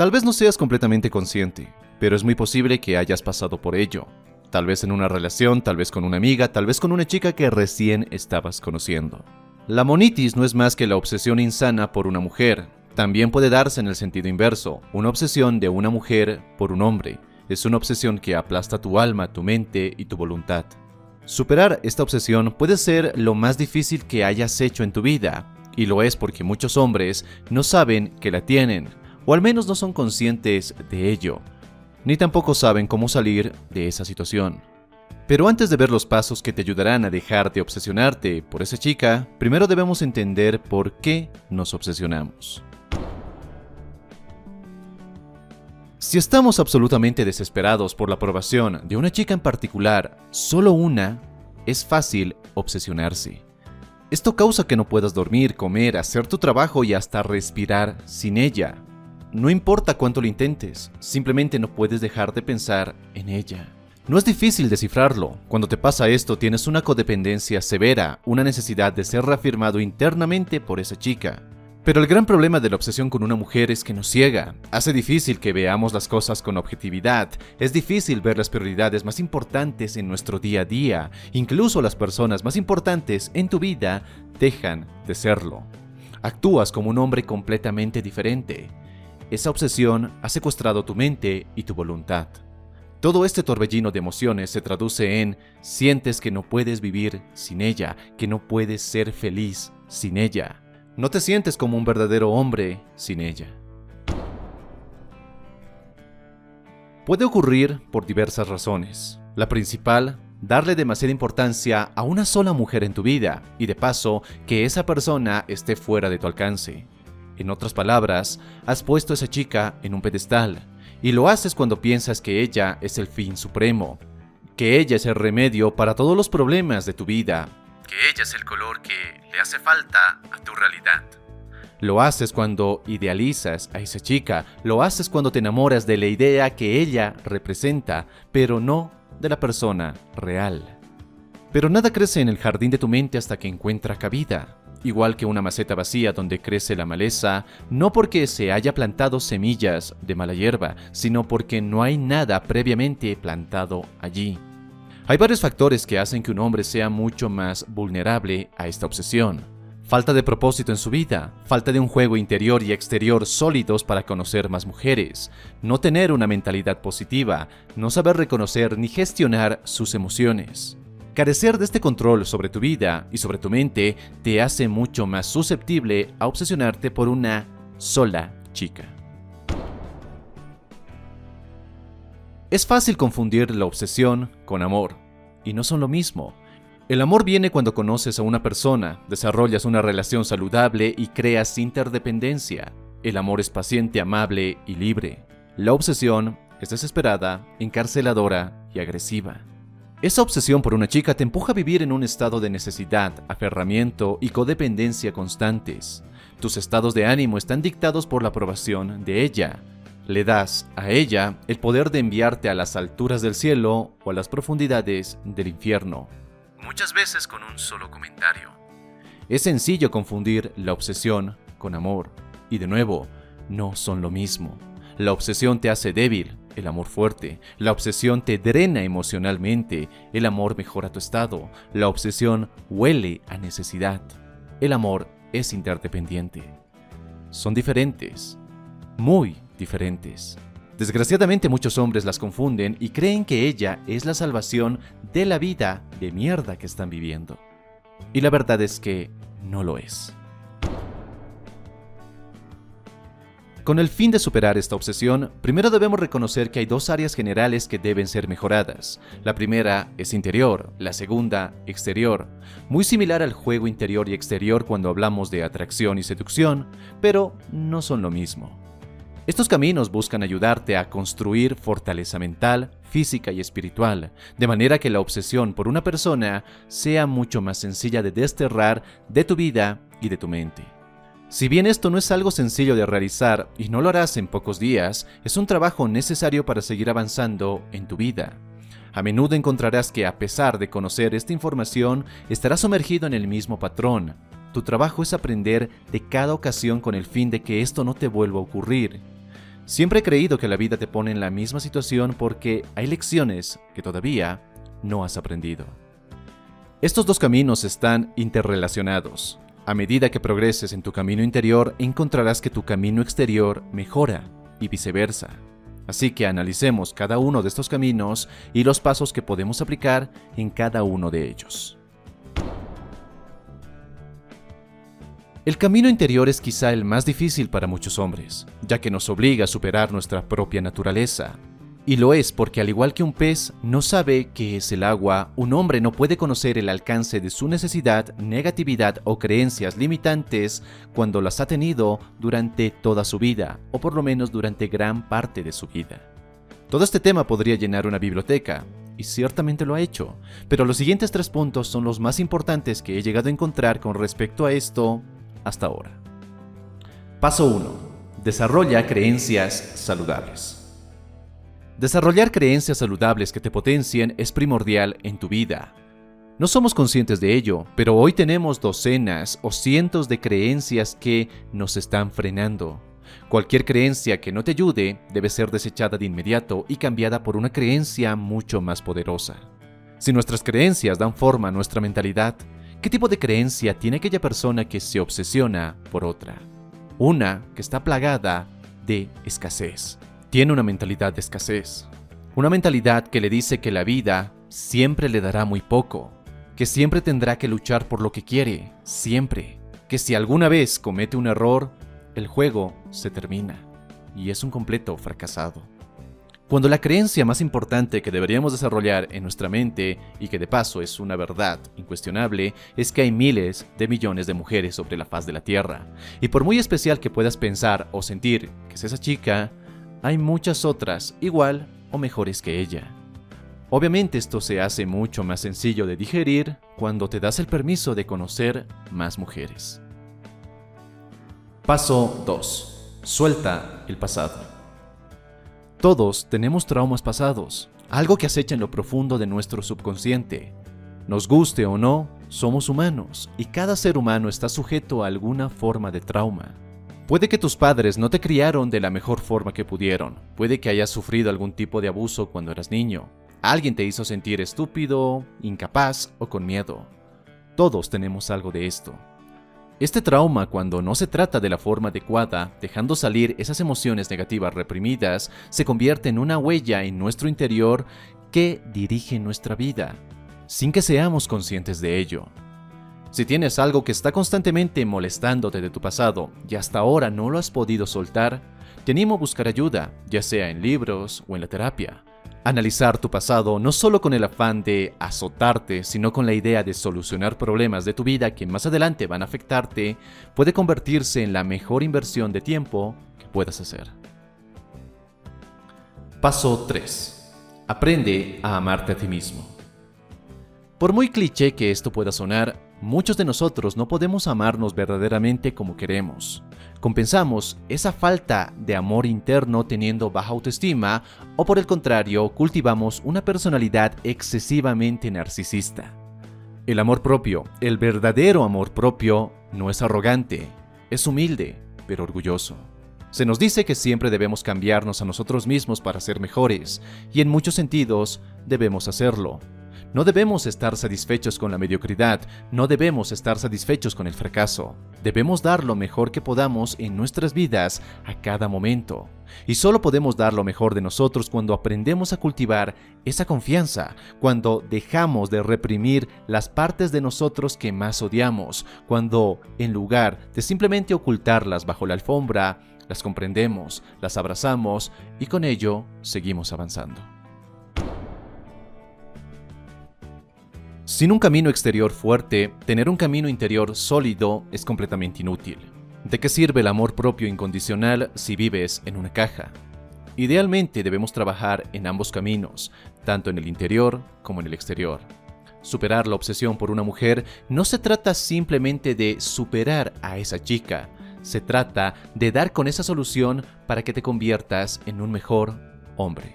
Tal vez no seas completamente consciente, pero es muy posible que hayas pasado por ello. Tal vez en una relación, tal vez con una amiga, tal vez con una chica que recién estabas conociendo. La monitis no es más que la obsesión insana por una mujer. También puede darse en el sentido inverso, una obsesión de una mujer por un hombre. Es una obsesión que aplasta tu alma, tu mente y tu voluntad. Superar esta obsesión puede ser lo más difícil que hayas hecho en tu vida, y lo es porque muchos hombres no saben que la tienen, o al menos no son conscientes de ello ni tampoco saben cómo salir de esa situación. Pero antes de ver los pasos que te ayudarán a dejar de obsesionarte por esa chica, primero debemos entender por qué nos obsesionamos. Si estamos absolutamente desesperados por la aprobación de una chica en particular, solo una, es fácil obsesionarse. Esto causa que no puedas dormir, comer, hacer tu trabajo y hasta respirar sin ella. No importa cuánto lo intentes, simplemente no puedes dejar de pensar en ella. No es difícil descifrarlo. Cuando te pasa esto tienes una codependencia severa, una necesidad de ser reafirmado internamente por esa chica. Pero el gran problema de la obsesión con una mujer es que nos ciega, hace difícil que veamos las cosas con objetividad, es difícil ver las prioridades más importantes en nuestro día a día, incluso las personas más importantes en tu vida dejan de serlo. Actúas como un hombre completamente diferente, esa obsesión ha secuestrado tu mente y tu voluntad. Todo este torbellino de emociones se traduce en sientes que no puedes vivir sin ella, que no puedes ser feliz sin ella. No te sientes como un verdadero hombre sin ella. Puede ocurrir por diversas razones. La principal, darle demasiada importancia a una sola mujer en tu vida y de paso que esa persona esté fuera de tu alcance. En otras palabras, has puesto a esa chica en un pedestal, y lo haces cuando piensas que ella es el fin supremo, que ella es el remedio para todos los problemas de tu vida, que ella es el color que le hace falta a tu realidad. Lo haces cuando idealizas a esa chica, lo haces cuando te enamoras de la idea que ella representa, pero no de la persona real. Pero nada crece en el jardín de tu mente hasta que encuentra cabida igual que una maceta vacía donde crece la maleza, no porque se haya plantado semillas de mala hierba, sino porque no hay nada previamente plantado allí. Hay varios factores que hacen que un hombre sea mucho más vulnerable a esta obsesión. Falta de propósito en su vida, falta de un juego interior y exterior sólidos para conocer más mujeres, no tener una mentalidad positiva, no saber reconocer ni gestionar sus emociones. Carecer de este control sobre tu vida y sobre tu mente te hace mucho más susceptible a obsesionarte por una sola chica. Es fácil confundir la obsesión con amor, y no son lo mismo. El amor viene cuando conoces a una persona, desarrollas una relación saludable y creas interdependencia. El amor es paciente, amable y libre. La obsesión es desesperada, encarceladora y agresiva. Esa obsesión por una chica te empuja a vivir en un estado de necesidad, aferramiento y codependencia constantes. Tus estados de ánimo están dictados por la aprobación de ella. Le das a ella el poder de enviarte a las alturas del cielo o a las profundidades del infierno. Muchas veces con un solo comentario. Es sencillo confundir la obsesión con amor. Y de nuevo, no son lo mismo. La obsesión te hace débil, el amor fuerte. La obsesión te drena emocionalmente. El amor mejora tu estado. La obsesión huele a necesidad. El amor es interdependiente. Son diferentes. Muy diferentes. Desgraciadamente muchos hombres las confunden y creen que ella es la salvación de la vida de mierda que están viviendo. Y la verdad es que no lo es. Con el fin de superar esta obsesión, primero debemos reconocer que hay dos áreas generales que deben ser mejoradas. La primera es interior, la segunda exterior. Muy similar al juego interior y exterior cuando hablamos de atracción y seducción, pero no son lo mismo. Estos caminos buscan ayudarte a construir fortaleza mental, física y espiritual, de manera que la obsesión por una persona sea mucho más sencilla de desterrar de tu vida y de tu mente. Si bien esto no es algo sencillo de realizar y no lo harás en pocos días, es un trabajo necesario para seguir avanzando en tu vida. A menudo encontrarás que a pesar de conocer esta información, estarás sumergido en el mismo patrón. Tu trabajo es aprender de cada ocasión con el fin de que esto no te vuelva a ocurrir. Siempre he creído que la vida te pone en la misma situación porque hay lecciones que todavía no has aprendido. Estos dos caminos están interrelacionados. A medida que progreses en tu camino interior, encontrarás que tu camino exterior mejora y viceversa. Así que analicemos cada uno de estos caminos y los pasos que podemos aplicar en cada uno de ellos. El camino interior es quizá el más difícil para muchos hombres, ya que nos obliga a superar nuestra propia naturaleza. Y lo es porque al igual que un pez no sabe qué es el agua, un hombre no puede conocer el alcance de su necesidad, negatividad o creencias limitantes cuando las ha tenido durante toda su vida, o por lo menos durante gran parte de su vida. Todo este tema podría llenar una biblioteca, y ciertamente lo ha hecho, pero los siguientes tres puntos son los más importantes que he llegado a encontrar con respecto a esto hasta ahora. Paso 1. Desarrolla creencias saludables. Desarrollar creencias saludables que te potencien es primordial en tu vida. No somos conscientes de ello, pero hoy tenemos docenas o cientos de creencias que nos están frenando. Cualquier creencia que no te ayude debe ser desechada de inmediato y cambiada por una creencia mucho más poderosa. Si nuestras creencias dan forma a nuestra mentalidad, ¿Qué tipo de creencia tiene aquella persona que se obsesiona por otra? Una que está plagada de escasez. Tiene una mentalidad de escasez. Una mentalidad que le dice que la vida siempre le dará muy poco, que siempre tendrá que luchar por lo que quiere, siempre, que si alguna vez comete un error, el juego se termina y es un completo fracasado. Cuando la creencia más importante que deberíamos desarrollar en nuestra mente, y que de paso es una verdad incuestionable, es que hay miles de millones de mujeres sobre la faz de la Tierra. Y por muy especial que puedas pensar o sentir que es esa chica, hay muchas otras igual o mejores que ella. Obviamente esto se hace mucho más sencillo de digerir cuando te das el permiso de conocer más mujeres. Paso 2. Suelta el pasado. Todos tenemos traumas pasados, algo que acecha en lo profundo de nuestro subconsciente. Nos guste o no, somos humanos y cada ser humano está sujeto a alguna forma de trauma. Puede que tus padres no te criaron de la mejor forma que pudieron, puede que hayas sufrido algún tipo de abuso cuando eras niño, alguien te hizo sentir estúpido, incapaz o con miedo. Todos tenemos algo de esto. Este trauma, cuando no se trata de la forma adecuada, dejando salir esas emociones negativas reprimidas, se convierte en una huella en nuestro interior que dirige nuestra vida, sin que seamos conscientes de ello. Si tienes algo que está constantemente molestándote de tu pasado y hasta ahora no lo has podido soltar, te animo a buscar ayuda, ya sea en libros o en la terapia. Analizar tu pasado no solo con el afán de azotarte, sino con la idea de solucionar problemas de tu vida que más adelante van a afectarte, puede convertirse en la mejor inversión de tiempo que puedas hacer. Paso 3. Aprende a amarte a ti mismo. Por muy cliché que esto pueda sonar, muchos de nosotros no podemos amarnos verdaderamente como queremos. Compensamos esa falta de amor interno teniendo baja autoestima o por el contrario cultivamos una personalidad excesivamente narcisista. El amor propio, el verdadero amor propio, no es arrogante, es humilde, pero orgulloso. Se nos dice que siempre debemos cambiarnos a nosotros mismos para ser mejores, y en muchos sentidos debemos hacerlo, no debemos estar satisfechos con la mediocridad, no debemos estar satisfechos con el fracaso. Debemos dar lo mejor que podamos en nuestras vidas a cada momento. Y solo podemos dar lo mejor de nosotros cuando aprendemos a cultivar esa confianza, cuando dejamos de reprimir las partes de nosotros que más odiamos, cuando, en lugar de simplemente ocultarlas bajo la alfombra, las comprendemos, las abrazamos y con ello seguimos avanzando. Sin un camino exterior fuerte, tener un camino interior sólido es completamente inútil. ¿De qué sirve el amor propio incondicional si vives en una caja? Idealmente debemos trabajar en ambos caminos, tanto en el interior como en el exterior. Superar la obsesión por una mujer no se trata simplemente de superar a esa chica, se trata de dar con esa solución para que te conviertas en un mejor hombre.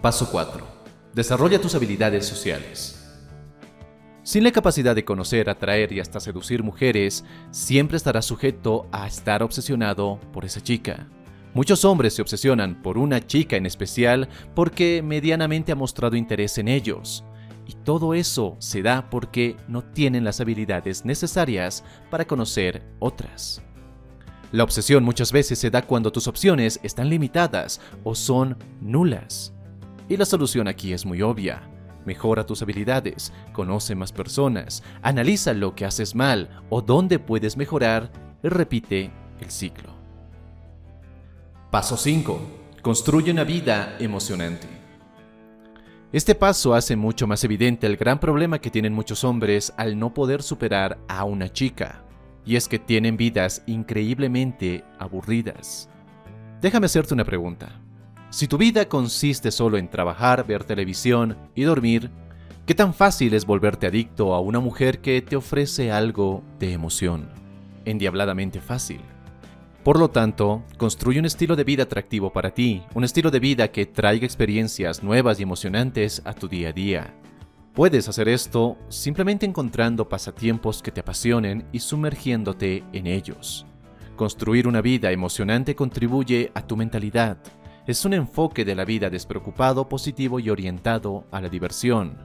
Paso 4 Desarrolla tus habilidades sociales. Sin la capacidad de conocer, atraer y hasta seducir mujeres, siempre estarás sujeto a estar obsesionado por esa chica. Muchos hombres se obsesionan por una chica en especial porque medianamente ha mostrado interés en ellos. Y todo eso se da porque no tienen las habilidades necesarias para conocer otras. La obsesión muchas veces se da cuando tus opciones están limitadas o son nulas. Y la solución aquí es muy obvia. Mejora tus habilidades, conoce más personas, analiza lo que haces mal o dónde puedes mejorar repite el ciclo. Paso 5. Construye una vida emocionante. Este paso hace mucho más evidente el gran problema que tienen muchos hombres al no poder superar a una chica, y es que tienen vidas increíblemente aburridas. Déjame hacerte una pregunta. Si tu vida consiste solo en trabajar, ver televisión y dormir, ¿qué tan fácil es volverte adicto a una mujer que te ofrece algo de emoción? Endiabladamente fácil. Por lo tanto, construye un estilo de vida atractivo para ti, un estilo de vida que traiga experiencias nuevas y emocionantes a tu día a día. Puedes hacer esto simplemente encontrando pasatiempos que te apasionen y sumergiéndote en ellos. Construir una vida emocionante contribuye a tu mentalidad. Es un enfoque de la vida despreocupado, positivo y orientado a la diversión.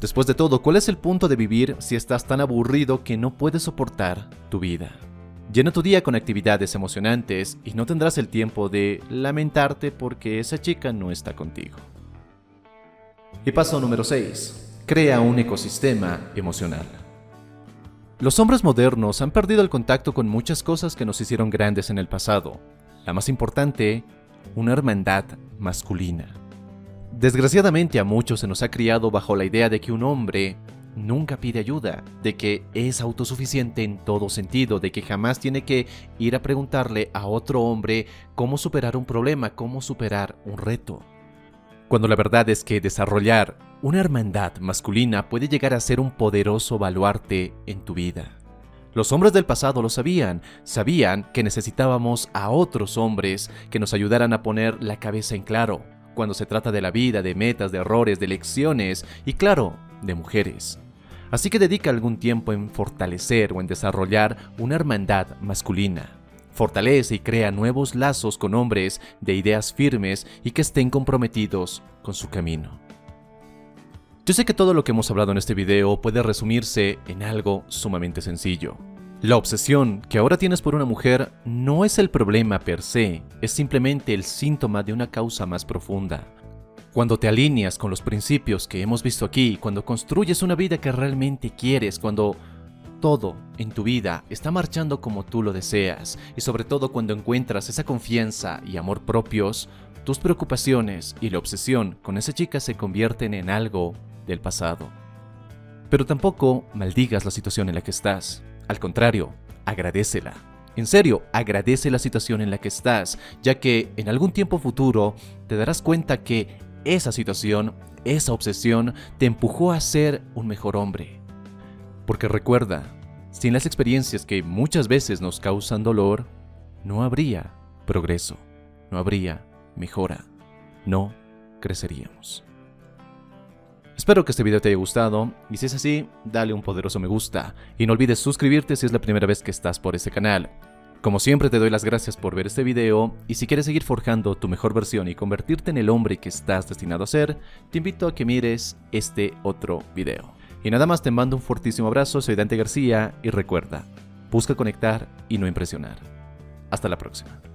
Después de todo, ¿cuál es el punto de vivir si estás tan aburrido que no puedes soportar tu vida? Llena tu día con actividades emocionantes y no tendrás el tiempo de lamentarte porque esa chica no está contigo. Y paso número 6. Crea un ecosistema emocional. Los hombres modernos han perdido el contacto con muchas cosas que nos hicieron grandes en el pasado. La más importante, una hermandad masculina. Desgraciadamente a muchos se nos ha criado bajo la idea de que un hombre nunca pide ayuda, de que es autosuficiente en todo sentido, de que jamás tiene que ir a preguntarle a otro hombre cómo superar un problema, cómo superar un reto. Cuando la verdad es que desarrollar una hermandad masculina puede llegar a ser un poderoso baluarte en tu vida. Los hombres del pasado lo sabían, sabían que necesitábamos a otros hombres que nos ayudaran a poner la cabeza en claro, cuando se trata de la vida, de metas, de errores, de lecciones y claro, de mujeres. Así que dedica algún tiempo en fortalecer o en desarrollar una hermandad masculina. Fortalece y crea nuevos lazos con hombres de ideas firmes y que estén comprometidos con su camino. Yo sé que todo lo que hemos hablado en este video puede resumirse en algo sumamente sencillo. La obsesión que ahora tienes por una mujer no es el problema per se, es simplemente el síntoma de una causa más profunda, cuando te alineas con los principios que hemos visto aquí, cuando construyes una vida que realmente quieres, cuando todo en tu vida está marchando como tú lo deseas y sobre todo cuando encuentras esa confianza y amor propios, tus preocupaciones y la obsesión con esa chica se convierten en algo del pasado. Pero tampoco maldigas la situación en la que estás. Al contrario, agradecela. En serio, agradece la situación en la que estás, ya que en algún tiempo futuro te darás cuenta que esa situación, esa obsesión, te empujó a ser un mejor hombre. Porque recuerda, sin las experiencias que muchas veces nos causan dolor, no habría progreso, no habría mejora, no creceríamos. Espero que este video te haya gustado y si es así, dale un poderoso me gusta y no olvides suscribirte si es la primera vez que estás por este canal. Como siempre te doy las gracias por ver este video y si quieres seguir forjando tu mejor versión y convertirte en el hombre que estás destinado a ser, te invito a que mires este otro video. Y nada más te mando un fortísimo abrazo, soy Dante García y recuerda, busca conectar y no impresionar. Hasta la próxima.